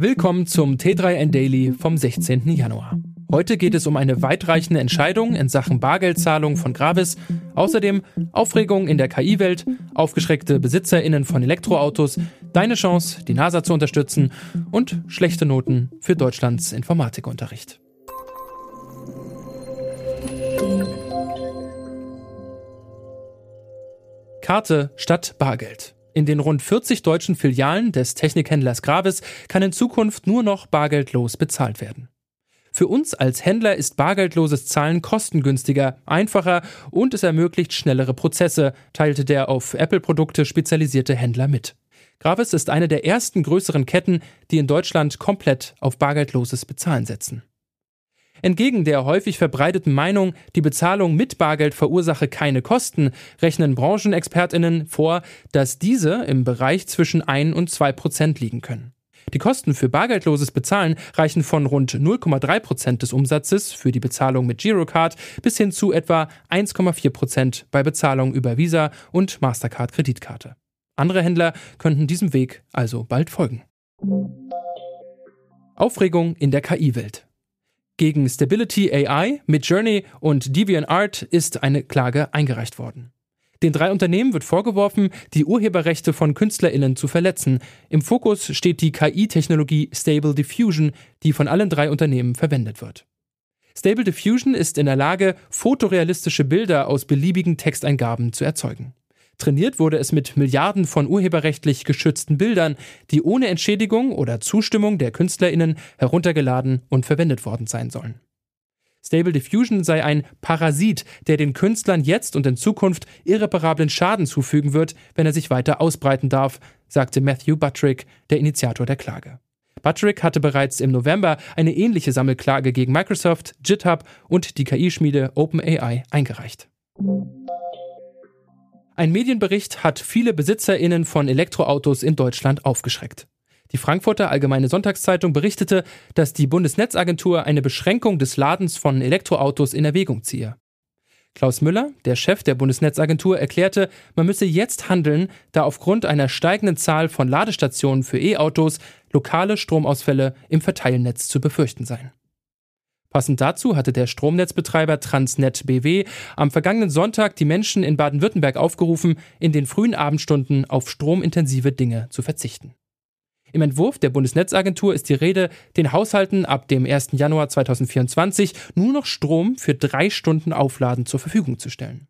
Willkommen zum T3N Daily vom 16. Januar. Heute geht es um eine weitreichende Entscheidung in Sachen Bargeldzahlung von Gravis, außerdem Aufregung in der KI-Welt, aufgeschreckte BesitzerInnen von Elektroautos, deine Chance, die NASA zu unterstützen und schlechte Noten für Deutschlands Informatikunterricht. Karte statt Bargeld. In den rund 40 deutschen Filialen des Technikhändlers Gravis kann in Zukunft nur noch bargeldlos bezahlt werden. Für uns als Händler ist bargeldloses Zahlen kostengünstiger, einfacher und es ermöglicht schnellere Prozesse, teilte der auf Apple-Produkte spezialisierte Händler mit. Gravis ist eine der ersten größeren Ketten, die in Deutschland komplett auf bargeldloses Bezahlen setzen. Entgegen der häufig verbreiteten Meinung, die Bezahlung mit Bargeld verursache keine Kosten, rechnen Branchenexpertinnen vor, dass diese im Bereich zwischen 1 und 2 Prozent liegen können. Die Kosten für bargeldloses Bezahlen reichen von rund 0,3 Prozent des Umsatzes für die Bezahlung mit Girocard bis hin zu etwa 1,4 Prozent bei Bezahlung über Visa und Mastercard Kreditkarte. Andere Händler könnten diesem Weg also bald folgen. Aufregung in der KI-Welt. Gegen Stability AI, Midjourney und DeviantArt ist eine Klage eingereicht worden. Den drei Unternehmen wird vorgeworfen, die Urheberrechte von KünstlerInnen zu verletzen. Im Fokus steht die KI-Technologie Stable Diffusion, die von allen drei Unternehmen verwendet wird. Stable Diffusion ist in der Lage, fotorealistische Bilder aus beliebigen Texteingaben zu erzeugen. Trainiert wurde es mit Milliarden von urheberrechtlich geschützten Bildern, die ohne Entschädigung oder Zustimmung der Künstlerinnen heruntergeladen und verwendet worden sein sollen. Stable Diffusion sei ein Parasit, der den Künstlern jetzt und in Zukunft irreparablen Schaden zufügen wird, wenn er sich weiter ausbreiten darf, sagte Matthew Buttrick, der Initiator der Klage. Buttrick hatte bereits im November eine ähnliche Sammelklage gegen Microsoft, GitHub und die KI-Schmiede OpenAI eingereicht. Ein Medienbericht hat viele BesitzerInnen von Elektroautos in Deutschland aufgeschreckt. Die Frankfurter Allgemeine Sonntagszeitung berichtete, dass die Bundesnetzagentur eine Beschränkung des Ladens von Elektroautos in Erwägung ziehe. Klaus Müller, der Chef der Bundesnetzagentur, erklärte, man müsse jetzt handeln, da aufgrund einer steigenden Zahl von Ladestationen für E-Autos lokale Stromausfälle im Verteilnetz zu befürchten seien. Passend dazu hatte der Stromnetzbetreiber Transnet BW am vergangenen Sonntag die Menschen in Baden-Württemberg aufgerufen, in den frühen Abendstunden auf stromintensive Dinge zu verzichten. Im Entwurf der Bundesnetzagentur ist die Rede, den Haushalten ab dem 1. Januar 2024 nur noch Strom für drei Stunden Aufladen zur Verfügung zu stellen.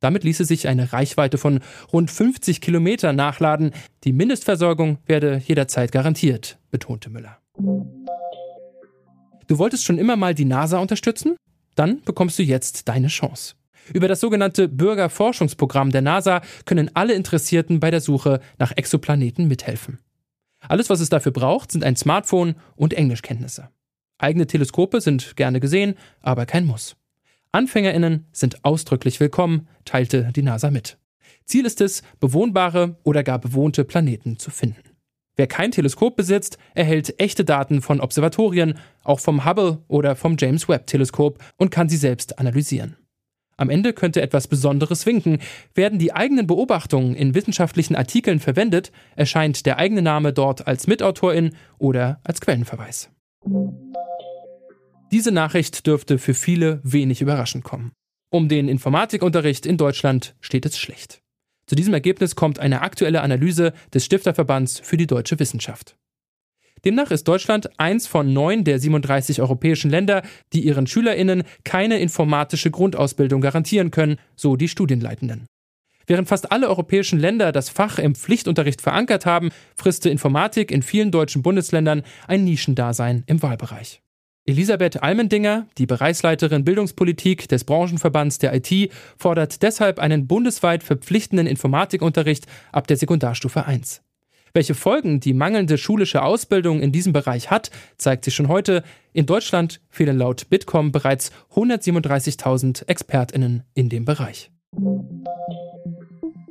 Damit ließe sich eine Reichweite von rund 50 Kilometer nachladen. Die Mindestversorgung werde jederzeit garantiert, betonte Müller. Du wolltest schon immer mal die NASA unterstützen? Dann bekommst du jetzt deine Chance. Über das sogenannte Bürgerforschungsprogramm der NASA können alle Interessierten bei der Suche nach Exoplaneten mithelfen. Alles, was es dafür braucht, sind ein Smartphone und Englischkenntnisse. Eigene Teleskope sind gerne gesehen, aber kein Muss. Anfängerinnen sind ausdrücklich willkommen, teilte die NASA mit. Ziel ist es, bewohnbare oder gar bewohnte Planeten zu finden. Wer kein Teleskop besitzt, erhält echte Daten von Observatorien, auch vom Hubble oder vom James Webb Teleskop und kann sie selbst analysieren. Am Ende könnte etwas Besonderes winken. Werden die eigenen Beobachtungen in wissenschaftlichen Artikeln verwendet, erscheint der eigene Name dort als Mitautorin oder als Quellenverweis. Diese Nachricht dürfte für viele wenig überraschend kommen. Um den Informatikunterricht in Deutschland steht es schlecht. Zu diesem Ergebnis kommt eine aktuelle Analyse des Stifterverbands für die deutsche Wissenschaft. Demnach ist Deutschland eins von neun der 37 europäischen Länder, die ihren SchülerInnen keine informatische Grundausbildung garantieren können, so die Studienleitenden. Während fast alle europäischen Länder das Fach im Pflichtunterricht verankert haben, frisste Informatik in vielen deutschen Bundesländern ein Nischendasein im Wahlbereich. Elisabeth Almendinger, die Bereichsleiterin Bildungspolitik des Branchenverbands der IT, fordert deshalb einen bundesweit verpflichtenden Informatikunterricht ab der Sekundarstufe 1. Welche Folgen die mangelnde schulische Ausbildung in diesem Bereich hat, zeigt sich schon heute. In Deutschland fehlen laut Bitkom bereits 137.000 Expertinnen in dem Bereich.